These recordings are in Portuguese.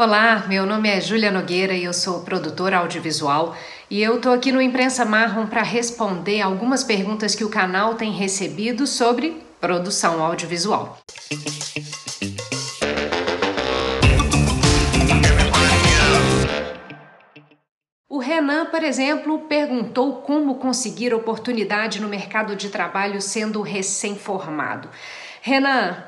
Olá, meu nome é Júlia Nogueira e eu sou produtora audiovisual e eu tô aqui no Imprensa Marrom para responder algumas perguntas que o canal tem recebido sobre produção audiovisual. O Renan, por exemplo, perguntou como conseguir oportunidade no mercado de trabalho sendo recém-formado. Renan,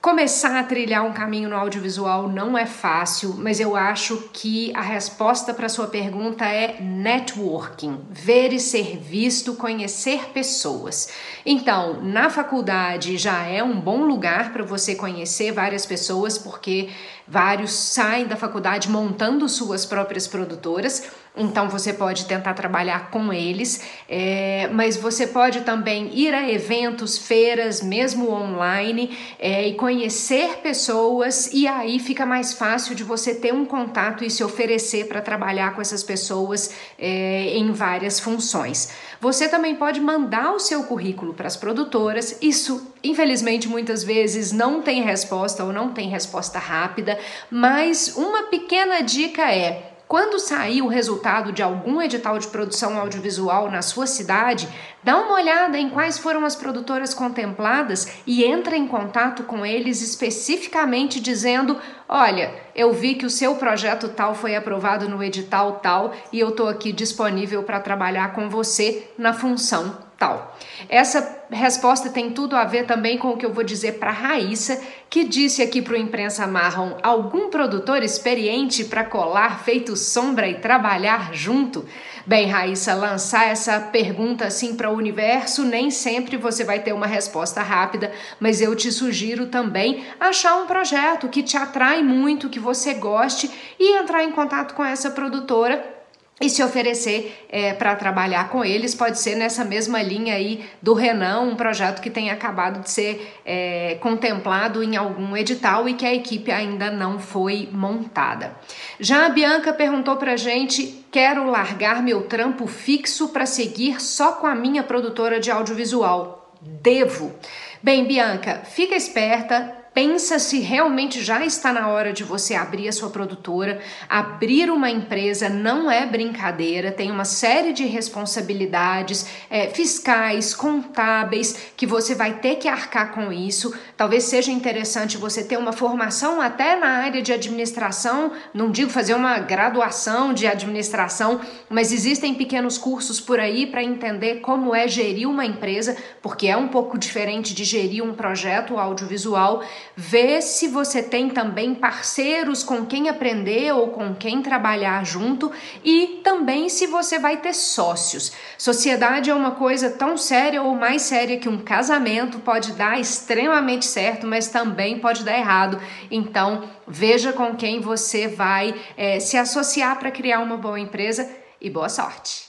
Começar a trilhar um caminho no audiovisual não é fácil, mas eu acho que a resposta para sua pergunta é networking, ver e ser visto, conhecer pessoas. Então, na faculdade já é um bom lugar para você conhecer várias pessoas, porque vários saem da faculdade montando suas próprias produtoras então você pode tentar trabalhar com eles, é, mas você pode também ir a eventos, feiras, mesmo online, é, e conhecer pessoas, e aí fica mais fácil de você ter um contato e se oferecer para trabalhar com essas pessoas é, em várias funções. Você também pode mandar o seu currículo para as produtoras, isso infelizmente muitas vezes não tem resposta ou não tem resposta rápida, mas uma pequena dica é quando sair o resultado de algum edital de produção audiovisual na sua cidade, dá uma olhada em quais foram as produtoras contempladas e entra em contato com eles especificamente dizendo: "Olha, eu vi que o seu projeto tal foi aprovado no edital tal e eu estou aqui disponível para trabalhar com você na função tal. Essa resposta tem tudo a ver também com o que eu vou dizer para Raíssa, que disse aqui para o Imprensa Marrom: algum produtor experiente para colar feito sombra e trabalhar junto? Bem, Raíssa, lançar essa pergunta assim para o universo, nem sempre você vai ter uma resposta rápida, mas eu te sugiro também achar um projeto que te atrai muito, que você goste e entrar em contato com essa produtora e se oferecer é, para trabalhar com eles. Pode ser nessa mesma linha aí do Renan, um projeto que tem acabado de ser é, contemplado em algum edital e que a equipe ainda não foi montada. Já a Bianca perguntou para gente: quero largar meu trampo fixo para seguir só com a minha produtora de audiovisual. Devo. Bem, Bianca, fica esperta, pensa se realmente já está na hora de você abrir a sua produtora. Abrir uma empresa não é brincadeira, tem uma série de responsabilidades é, fiscais, contábeis, que você vai ter que arcar com isso. Talvez seja interessante você ter uma formação até na área de administração, não digo fazer uma graduação de administração, mas existem pequenos cursos por aí para entender como é gerir uma empresa, porque é um pouco diferente de gerir um projeto audiovisual. Vê se você tem também parceiros com quem aprender ou com quem trabalhar junto e também se você vai ter sócios. Sociedade é uma coisa tão séria ou mais séria que um casamento pode dar extremamente certo, mas também pode dar errado. Então, veja com quem você vai é, se associar para criar uma boa empresa e boa sorte.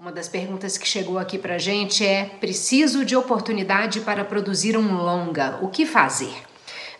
Uma das perguntas que chegou aqui para gente é: preciso de oportunidade para produzir um longa, o que fazer?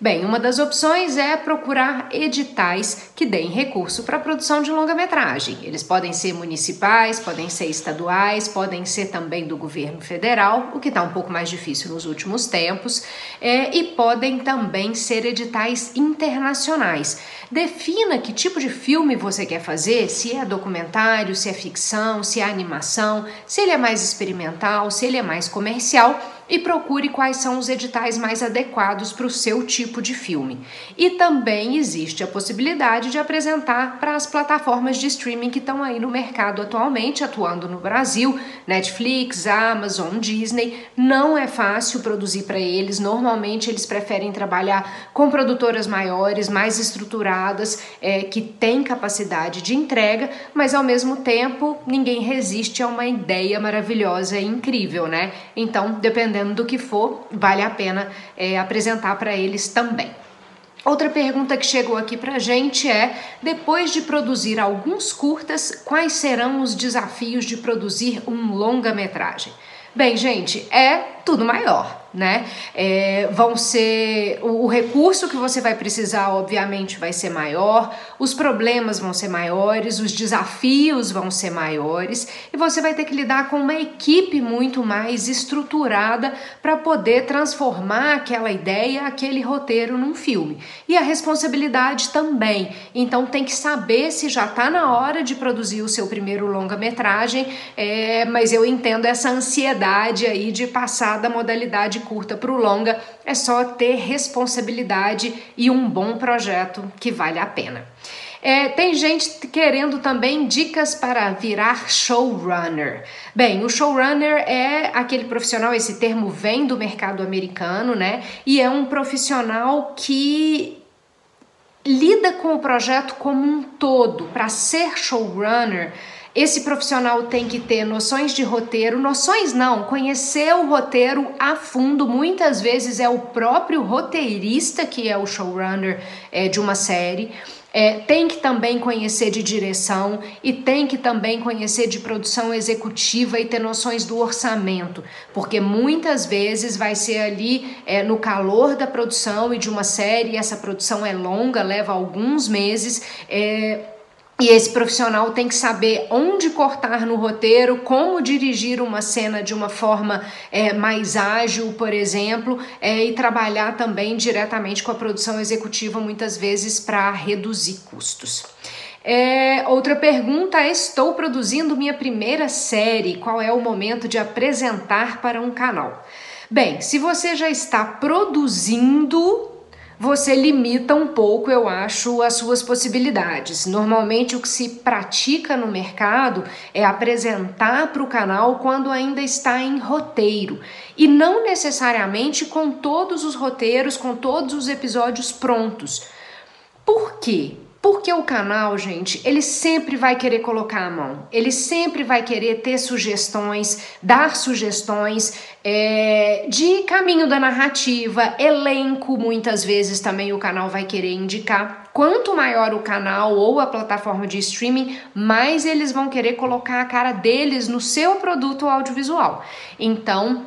Bem, uma das opções é procurar editais que deem recurso para a produção de longa-metragem. Eles podem ser municipais, podem ser estaduais, podem ser também do governo federal, o que está um pouco mais difícil nos últimos tempos, é, e podem também ser editais internacionais. Defina que tipo de filme você quer fazer, se é documentário, se é ficção, se é animação, se ele é mais experimental, se ele é mais comercial e procure quais são os editais mais adequados para o seu tipo de filme. E também existe a possibilidade de apresentar para as plataformas de streaming que estão aí no mercado atualmente, atuando no Brasil, Netflix, Amazon, Disney. Não é fácil produzir para eles, normalmente eles preferem trabalhar com produtoras maiores, mais estruturadas, é, que têm capacidade de entrega, mas ao mesmo tempo ninguém resiste a uma ideia maravilhosa e incrível, né? Então, dependendo dependendo do que for, vale a pena é, apresentar para eles também. Outra pergunta que chegou aqui pra gente é: depois de produzir alguns curtas, quais serão os desafios de produzir um longa-metragem? Bem, gente, é tudo maior. Né? É, vão ser o, o, recurso que você vai precisar, obviamente, vai ser maior, os problemas vão ser maiores, os desafios vão ser maiores e você vai ter que lidar com uma equipe muito mais estruturada para poder transformar aquela ideia, aquele roteiro num filme. E a responsabilidade também. Então tem que saber se já está na hora de produzir o seu primeiro longa-metragem, é, mas eu entendo essa ansiedade aí de passar da modalidade curta para o longa, é só ter responsabilidade e um bom projeto que vale a pena. É, tem gente querendo também dicas para virar showrunner. Bem, o showrunner é aquele profissional, esse termo vem do mercado americano, né? E é um profissional que lida com o projeto como um todo. Para ser showrunner, esse profissional tem que ter noções de roteiro, noções não, conhecer o roteiro a fundo. Muitas vezes é o próprio roteirista que é o showrunner é, de uma série. É, tem que também conhecer de direção e tem que também conhecer de produção executiva e ter noções do orçamento, porque muitas vezes vai ser ali é, no calor da produção e de uma série, essa produção é longa, leva alguns meses. É, e esse profissional tem que saber onde cortar no roteiro, como dirigir uma cena de uma forma é, mais ágil, por exemplo, é, e trabalhar também diretamente com a produção executiva, muitas vezes para reduzir custos. É, outra pergunta: estou produzindo minha primeira série. Qual é o momento de apresentar para um canal? Bem, se você já está produzindo você limita um pouco, eu acho, as suas possibilidades. Normalmente, o que se pratica no mercado é apresentar para o canal quando ainda está em roteiro e não necessariamente com todos os roteiros, com todos os episódios prontos. Por quê? Porque o canal, gente, ele sempre vai querer colocar a mão, ele sempre vai querer ter sugestões, dar sugestões é, de caminho da narrativa, elenco, muitas vezes também o canal vai querer indicar. Quanto maior o canal ou a plataforma de streaming, mais eles vão querer colocar a cara deles no seu produto audiovisual. Então,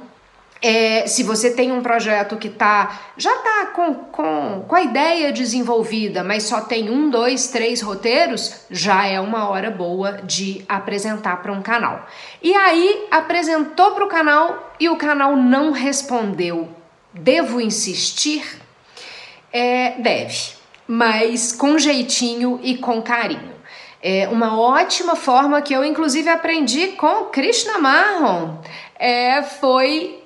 é, se você tem um projeto que tá, já está com, com, com a ideia desenvolvida, mas só tem um, dois, três roteiros, já é uma hora boa de apresentar para um canal. E aí apresentou para o canal e o canal não respondeu. Devo insistir? É, deve, mas com jeitinho e com carinho. É uma ótima forma que eu inclusive aprendi com Krishna Marron é, foi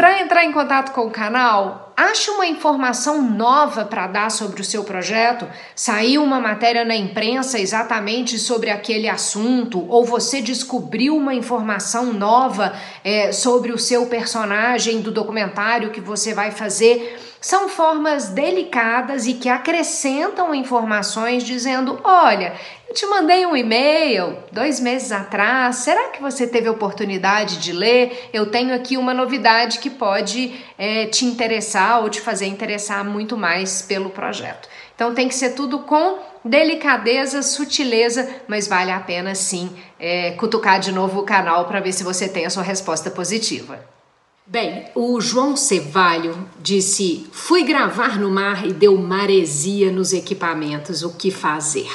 para entrar em contato com o canal, acha uma informação nova para dar sobre o seu projeto? Saiu uma matéria na imprensa exatamente sobre aquele assunto? Ou você descobriu uma informação nova é, sobre o seu personagem do documentário que você vai fazer? São formas delicadas e que acrescentam informações dizendo: olha, eu te mandei um e-mail dois meses atrás, será que você teve oportunidade de ler? Eu tenho aqui uma novidade que pode é, te interessar ou te fazer interessar muito mais pelo projeto. Então tem que ser tudo com delicadeza, sutileza, mas vale a pena sim é, cutucar de novo o canal para ver se você tem a sua resposta positiva. Bem, o João Cevalho disse: Fui gravar no mar e deu maresia nos equipamentos, o que fazer?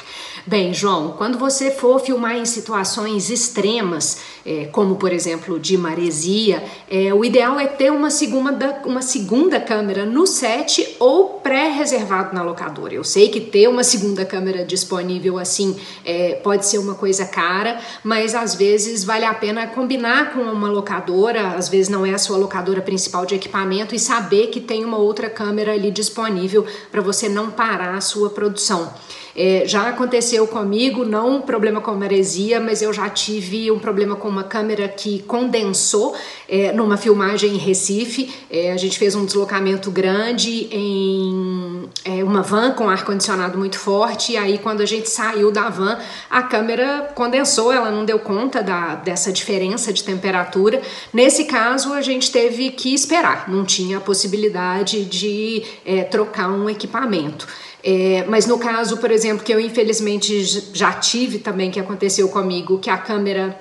Bem, João, quando você for filmar em situações extremas, é, como por exemplo de maresia, é, o ideal é ter uma segunda, uma segunda câmera no set ou pré-reservado na locadora. Eu sei que ter uma segunda câmera disponível assim é, pode ser uma coisa cara, mas às vezes vale a pena combinar com uma locadora, às vezes não é a sua locadora principal de equipamento, e saber que tem uma outra câmera ali disponível para você não parar a sua produção. É, já aconteceu comigo, não um problema com maresia, mas eu já tive um problema com uma câmera que condensou é, numa filmagem em Recife. É, a gente fez um deslocamento grande em é, uma van com ar-condicionado muito forte, e aí quando a gente saiu da van, a câmera condensou, ela não deu conta da, dessa diferença de temperatura. Nesse caso, a gente teve que esperar, não tinha a possibilidade de é, trocar um equipamento. É, mas no caso, por exemplo, que eu infelizmente já tive também, que aconteceu comigo, que a câmera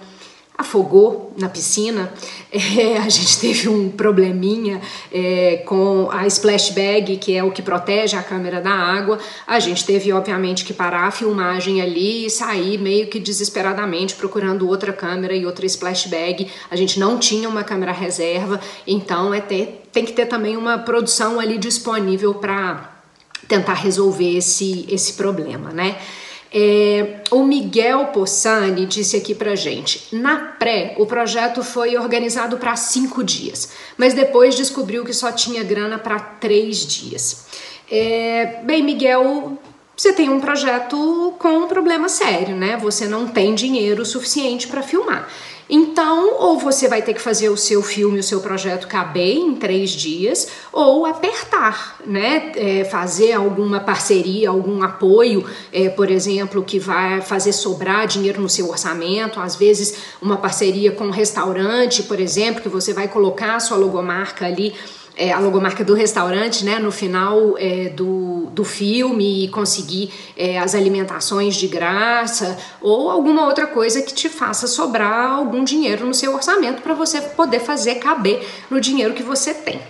afogou na piscina. É, a gente teve um probleminha é, com a splash bag, que é o que protege a câmera da água. A gente teve, obviamente, que parar a filmagem ali e sair meio que desesperadamente procurando outra câmera e outra splash bag. A gente não tinha uma câmera reserva, então é ter, tem que ter também uma produção ali disponível para tentar resolver esse, esse problema, né? É, o Miguel Possani disse aqui pra gente: na pré, o projeto foi organizado para cinco dias, mas depois descobriu que só tinha grana para três dias. É, bem, Miguel, você tem um projeto com um problema sério, né? Você não tem dinheiro suficiente para filmar. Então, ou você vai ter que fazer o seu filme, o seu projeto caber em três dias, ou apertar, né? É, fazer alguma parceria, algum apoio, é, por exemplo, que vai fazer sobrar dinheiro no seu orçamento. Às vezes, uma parceria com um restaurante, por exemplo, que você vai colocar a sua logomarca ali é, a logomarca do restaurante, né, no final é, do, do filme e conseguir é, as alimentações de graça ou alguma outra coisa que te faça sobrar algum dinheiro no seu orçamento para você poder fazer caber no dinheiro que você tem.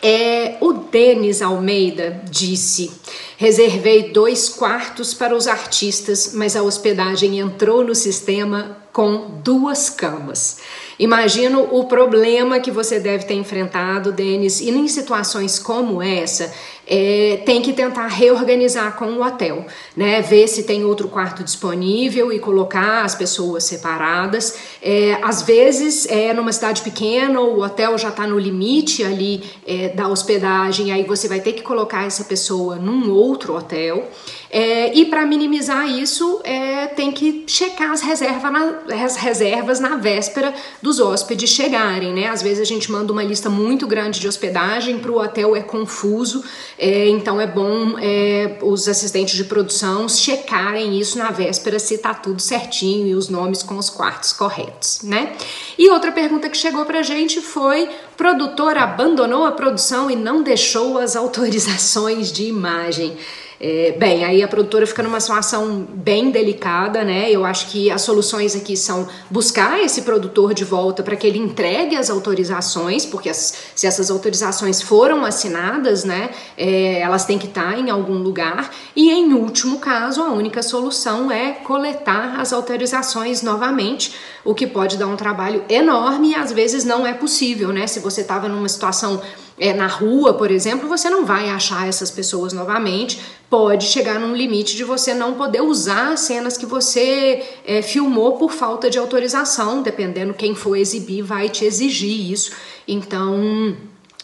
É, o Denis Almeida disse: reservei dois quartos para os artistas, mas a hospedagem entrou no sistema com duas camas. Imagino o problema que você deve ter enfrentado, Denis, e em situações como essa, é, tem que tentar reorganizar com o hotel, né? Ver se tem outro quarto disponível e colocar as pessoas separadas. É, às vezes, é numa cidade pequena, o hotel já está no limite ali é, da hospedagem, aí você vai ter que colocar essa pessoa num outro hotel. É, e para minimizar isso, é, tem que checar as, reserva na, as reservas na véspera dos hóspedes chegarem, né? Às vezes a gente manda uma lista muito grande de hospedagem, para o hotel é confuso, é, então é bom é, os assistentes de produção checarem isso na véspera se tá tudo certinho e os nomes com os quartos corretos, né? E outra pergunta que chegou pra gente foi: produtor abandonou a produção e não deixou as autorizações de imagem. É, bem, aí a produtora fica numa situação bem delicada, né? Eu acho que as soluções aqui são buscar esse produtor de volta para que ele entregue as autorizações, porque as, se essas autorizações foram assinadas, né, é, elas têm que estar tá em algum lugar. E em último caso, a única solução é coletar as autorizações novamente, o que pode dar um trabalho enorme e às vezes não é possível, né? Se você estava numa situação é, na rua, por exemplo, você não vai achar essas pessoas novamente. Pode chegar num limite de você não poder usar cenas que você é, filmou por falta de autorização, dependendo quem for exibir, vai te exigir isso. Então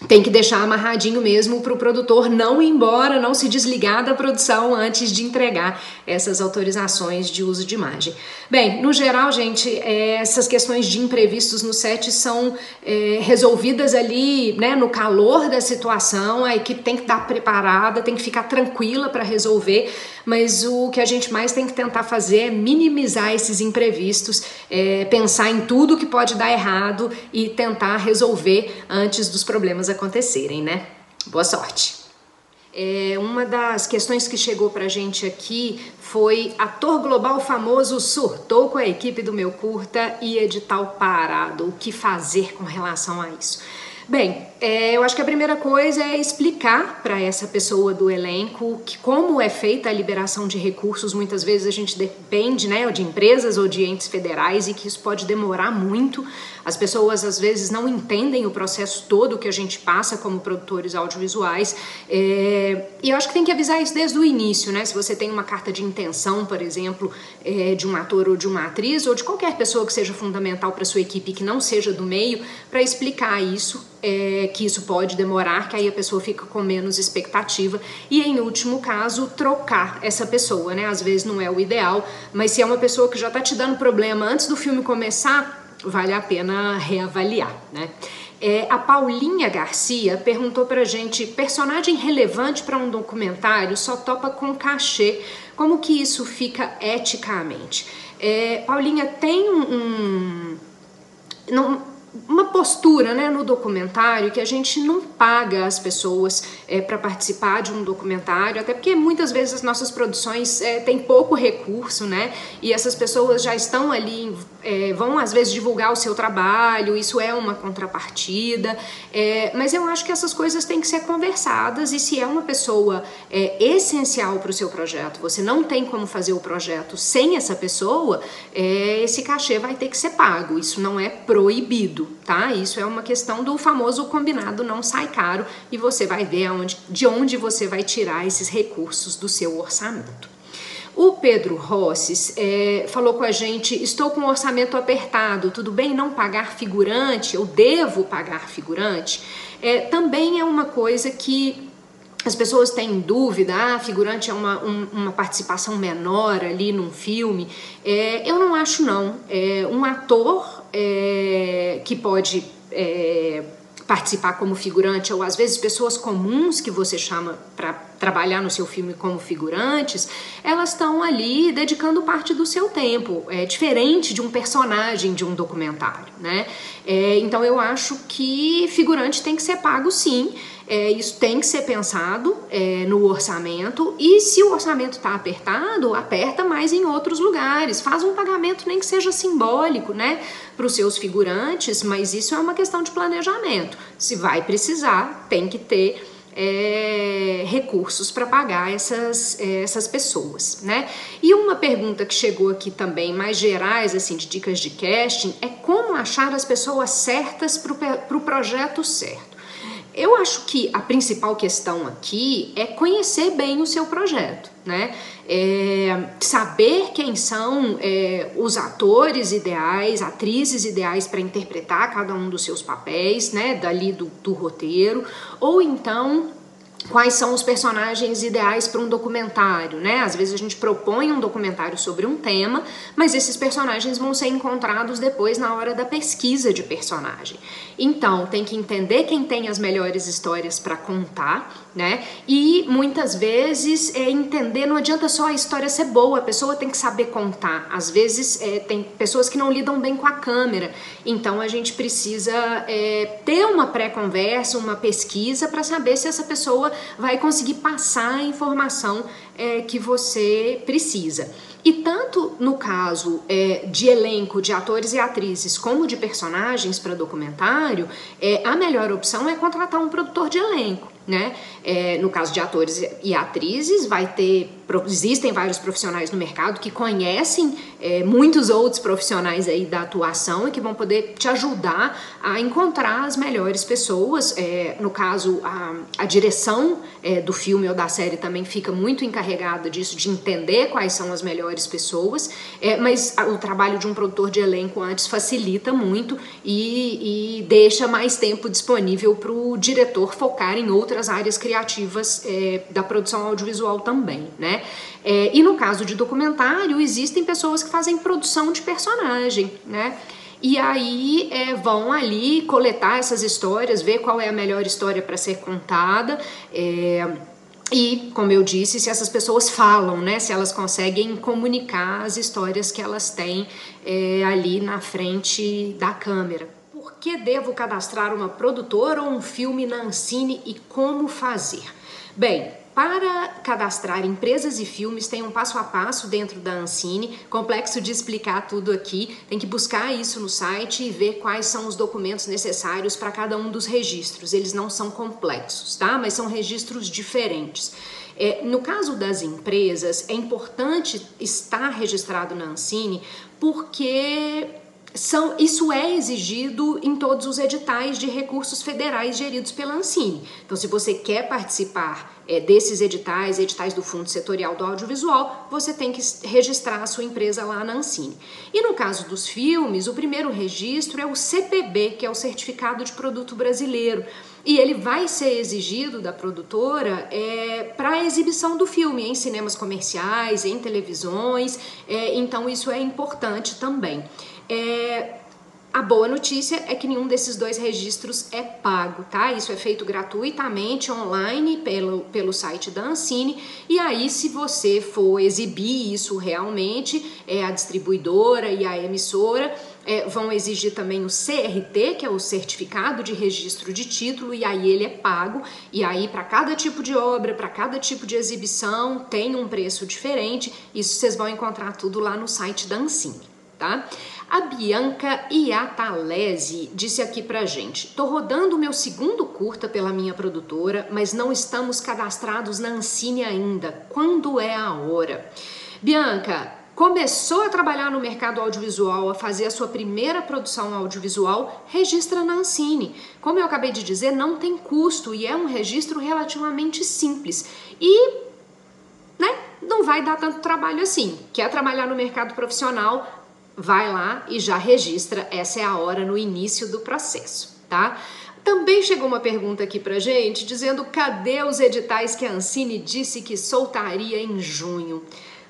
tem que deixar amarradinho mesmo para o produtor não ir embora, não se desligar da produção antes de entregar essas autorizações de uso de imagem. Bem, no geral, gente, é, essas questões de imprevistos no set são é, resolvidas ali, né, no calor da situação. A equipe tem que estar preparada, tem que ficar tranquila para resolver, mas o que a gente mais tem que tentar fazer é minimizar esses imprevistos, é, pensar em tudo que pode dar errado e tentar resolver antes dos problemas acontecerem, né? Boa sorte! É, uma das questões que chegou pra gente aqui foi ator global famoso surtou com a equipe do meu curta e edital parado. O que fazer com relação a isso? Bem, é, eu acho que a primeira coisa é explicar para essa pessoa do elenco que como é feita a liberação de recursos. Muitas vezes a gente depende, né, de empresas ou de entes federais e que isso pode demorar muito. As pessoas às vezes não entendem o processo todo que a gente passa como produtores audiovisuais. É, e eu acho que tem que avisar isso desde o início, né? Se você tem uma carta de intenção, por exemplo, é, de um ator ou de uma atriz ou de qualquer pessoa que seja fundamental para sua equipe que não seja do meio, para explicar isso é, que isso pode demorar, que aí a pessoa fica com menos expectativa e, em último caso, trocar essa pessoa, né? Às vezes não é o ideal, mas se é uma pessoa que já está te dando problema antes do filme começar, vale a pena reavaliar, né? É, a Paulinha Garcia perguntou pra gente: personagem relevante para um documentário só topa com cachê. Como que isso fica eticamente? É, Paulinha, tem um. um não, uma postura né, no documentário que a gente não paga as pessoas é, para participar de um documentário, até porque muitas vezes as nossas produções é, têm pouco recurso, né? E essas pessoas já estão ali é, vão às vezes divulgar o seu trabalho, isso é uma contrapartida, é, mas eu acho que essas coisas têm que ser conversadas e se é uma pessoa é, essencial para o seu projeto, você não tem como fazer o projeto sem essa pessoa, é, esse cachê vai ter que ser pago. Isso não é proibido, tá? Isso é uma questão do famoso combinado não sai caro e você vai ver aonde, de onde você vai tirar esses recursos do seu orçamento. O Pedro Rosses é, falou com a gente: estou com um orçamento apertado, tudo bem não pagar figurante? Eu devo pagar figurante? É, também é uma coisa que as pessoas têm dúvida, ah, figurante é uma, um, uma participação menor ali num filme. É, eu não acho, não. É, um ator é, que pode é, participar como figurante, ou às vezes pessoas comuns que você chama para trabalhar no seu filme como figurantes, elas estão ali dedicando parte do seu tempo. É diferente de um personagem de um documentário, né? É, então eu acho que figurante tem que ser pago sim. É, isso tem que ser pensado é, no orçamento e se o orçamento está apertado, aperta mais em outros lugares. Faz um pagamento nem que seja simbólico, né, para os seus figurantes, mas isso é uma questão de planejamento. Se vai precisar, tem que ter é, recursos para pagar essas, é, essas pessoas, né? E uma pergunta que chegou aqui também, mais gerais, assim, de dicas de casting, é como achar as pessoas certas para o pro projeto certo. Eu acho que a principal questão aqui é conhecer bem o seu projeto, né? É saber quem são é, os atores ideais, atrizes ideais para interpretar cada um dos seus papéis, né? Dali do, do roteiro, ou então quais são os personagens ideais para um documentário, né? Às vezes a gente propõe um documentário sobre um tema, mas esses personagens vão ser encontrados depois na hora da pesquisa de personagem. Então, tem que entender quem tem as melhores histórias para contar, né? E muitas vezes é entender, não adianta só a história ser boa, a pessoa tem que saber contar. Às vezes é, tem pessoas que não lidam bem com a câmera, então a gente precisa é, ter uma pré-conversa, uma pesquisa para saber se essa pessoa vai conseguir passar a informação é, que você precisa. E tanto no caso é, de elenco de atores e atrizes como de personagens para documentário, é, a melhor opção é contratar um produtor de elenco né? É, no caso de atores e atrizes, vai ter existem vários profissionais no mercado que conhecem é, muitos outros profissionais aí da atuação e que vão poder te ajudar a encontrar as melhores pessoas. É, no caso, a, a direção é, do filme ou da série também fica muito encarregada disso, de entender quais são as melhores pessoas, é, mas o trabalho de um produtor de elenco antes facilita muito e, e deixa mais tempo disponível para o diretor focar em outras outras áreas criativas é, da produção audiovisual também, né? É, e no caso de documentário, existem pessoas que fazem produção de personagem, né? E aí é, vão ali coletar essas histórias, ver qual é a melhor história para ser contada. É, e, como eu disse, se essas pessoas falam, né? Se elas conseguem comunicar as histórias que elas têm é, ali na frente da câmera que devo cadastrar uma produtora ou um filme na Ancine e como fazer? Bem, para cadastrar empresas e filmes tem um passo a passo dentro da Ancine, complexo de explicar tudo aqui, tem que buscar isso no site e ver quais são os documentos necessários para cada um dos registros. Eles não são complexos, tá? Mas são registros diferentes. É, no caso das empresas, é importante estar registrado na Ancine porque são, isso é exigido em todos os editais de recursos federais geridos pela Ancine. Então, se você quer participar é, desses editais, editais do Fundo Setorial do Audiovisual, você tem que registrar a sua empresa lá na Ancine. E no caso dos filmes, o primeiro registro é o CPB, que é o Certificado de Produto Brasileiro. E ele vai ser exigido da produtora é, para a exibição do filme em cinemas comerciais, em televisões, é, então isso é importante também. É, a boa notícia é que nenhum desses dois registros é pago, tá? Isso é feito gratuitamente online pelo, pelo site da Ancine. E aí, se você for exibir isso realmente, é, a distribuidora e a emissora é, vão exigir também o CRT, que é o Certificado de Registro de Título, e aí ele é pago. E aí, para cada tipo de obra, para cada tipo de exibição, tem um preço diferente. Isso vocês vão encontrar tudo lá no site da Ancine tá? A Bianca Iatalese disse aqui pra gente: tô rodando o meu segundo curta pela minha produtora, mas não estamos cadastrados na Ancine ainda. Quando é a hora? Bianca, começou a trabalhar no mercado audiovisual, a fazer a sua primeira produção audiovisual, registra na Ancine. Como eu acabei de dizer, não tem custo e é um registro relativamente simples. E, né, não vai dar tanto trabalho assim. Quer trabalhar no mercado profissional? Vai lá e já registra. Essa é a hora no início do processo, tá? Também chegou uma pergunta aqui pra gente dizendo cadê os editais que a Ancine disse que soltaria em junho.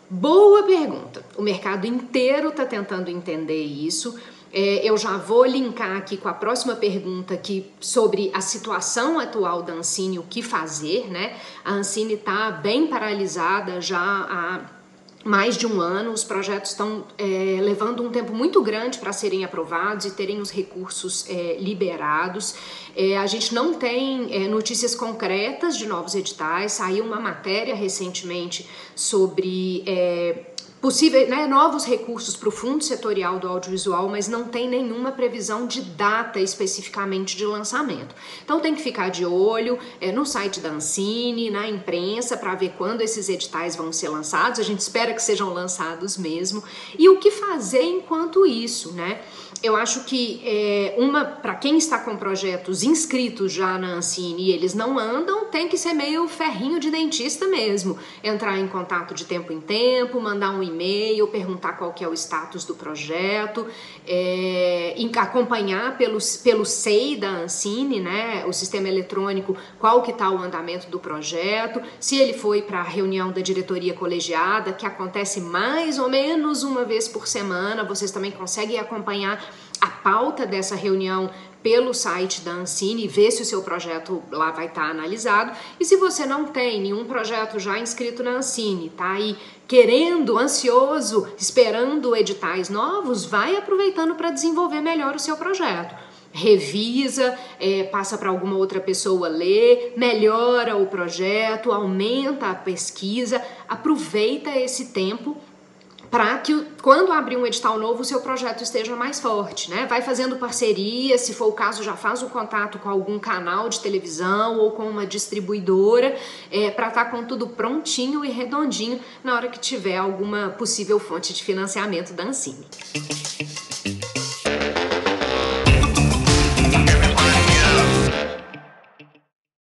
Boa pergunta. O mercado inteiro está tentando entender isso. É, eu já vou linkar aqui com a próxima pergunta aqui sobre a situação atual da Ancine, o que fazer, né? A Ancine está bem paralisada já há mais de um ano, os projetos estão é, levando um tempo muito grande para serem aprovados e terem os recursos é, liberados. É, a gente não tem é, notícias concretas de novos editais, saiu uma matéria recentemente sobre é, possíveis né, novos recursos para o Fundo Setorial do Audiovisual, mas não tem nenhuma previsão de data especificamente de lançamento. Então tem que ficar de olho é, no site da Ancine, na imprensa, para ver quando esses editais vão ser lançados. A gente espera que sejam lançados mesmo. E o que fazer enquanto isso, né? Eu acho que é, uma para quem está com projetos inscritos já na Ancine e eles não andam, tem que ser meio ferrinho de dentista mesmo. Entrar em contato de tempo em tempo, mandar um e-mail, perguntar qual que é o status do projeto, é, acompanhar pelo, pelo SEI da Ancine, né, o sistema eletrônico, qual que está o andamento do projeto, se ele foi para a reunião da diretoria colegiada, que acontece mais ou menos uma vez por semana, vocês também conseguem acompanhar a pauta dessa reunião pelo site da Ancine e ver se o seu projeto lá vai estar tá analisado. E se você não tem nenhum projeto já inscrito na Ancine, tá aí querendo, ansioso, esperando editais novos, vai aproveitando para desenvolver melhor o seu projeto. Revisa, é, passa para alguma outra pessoa ler, melhora o projeto, aumenta a pesquisa, aproveita esse tempo para que quando abrir um edital novo o seu projeto esteja mais forte, né? Vai fazendo parceria, se for o caso já faz o contato com algum canal de televisão ou com uma distribuidora é, para estar tá com tudo prontinho e redondinho na hora que tiver alguma possível fonte de financiamento da Ancine.